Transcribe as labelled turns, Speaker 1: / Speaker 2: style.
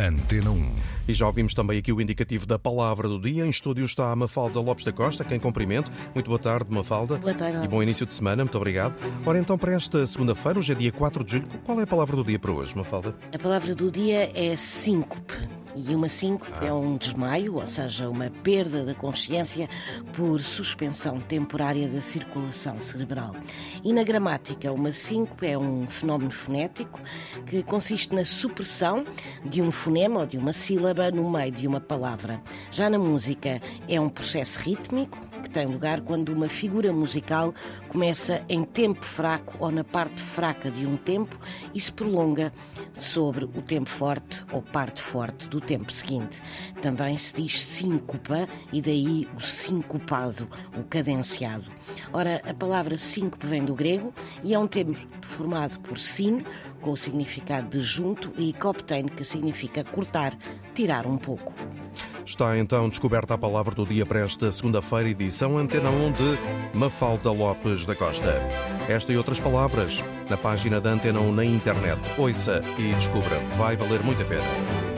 Speaker 1: Antena 1.
Speaker 2: E já ouvimos também aqui o indicativo da palavra do dia. Em estúdio está a Mafalda Lopes da Costa, quem cumprimento. Muito boa tarde, Mafalda.
Speaker 3: Boa tarde.
Speaker 2: E bom início de semana, muito obrigado. Ora, então, para esta segunda-feira, hoje é dia 4 de julho, qual é a palavra do dia para hoje, Mafalda?
Speaker 3: A palavra do dia é síncope. E uma síncope é um desmaio, ou seja, uma perda da consciência por suspensão temporária da circulação cerebral. E na gramática, uma síncope é um fenómeno fonético que consiste na supressão de um fonema ou de uma sílaba no meio de uma palavra. Já na música, é um processo rítmico que tem lugar quando uma figura musical começa em tempo fraco ou na parte fraca de um tempo e se prolonga sobre o tempo forte ou parte forte do tempo seguinte. Também se diz síncopa e daí o sincopado, o cadenciado. Ora, a palavra síncope vem do grego e é um termo formado por sin, com o significado de junto, e coptein, que significa cortar, tirar um pouco.
Speaker 2: Está então descoberta a palavra do dia para esta segunda-feira, edição Antena 1 de Mafalda Lopes da Costa. Esta e outras palavras na página da Antena 1 na internet. Ouça e descubra, vai valer muito a pena.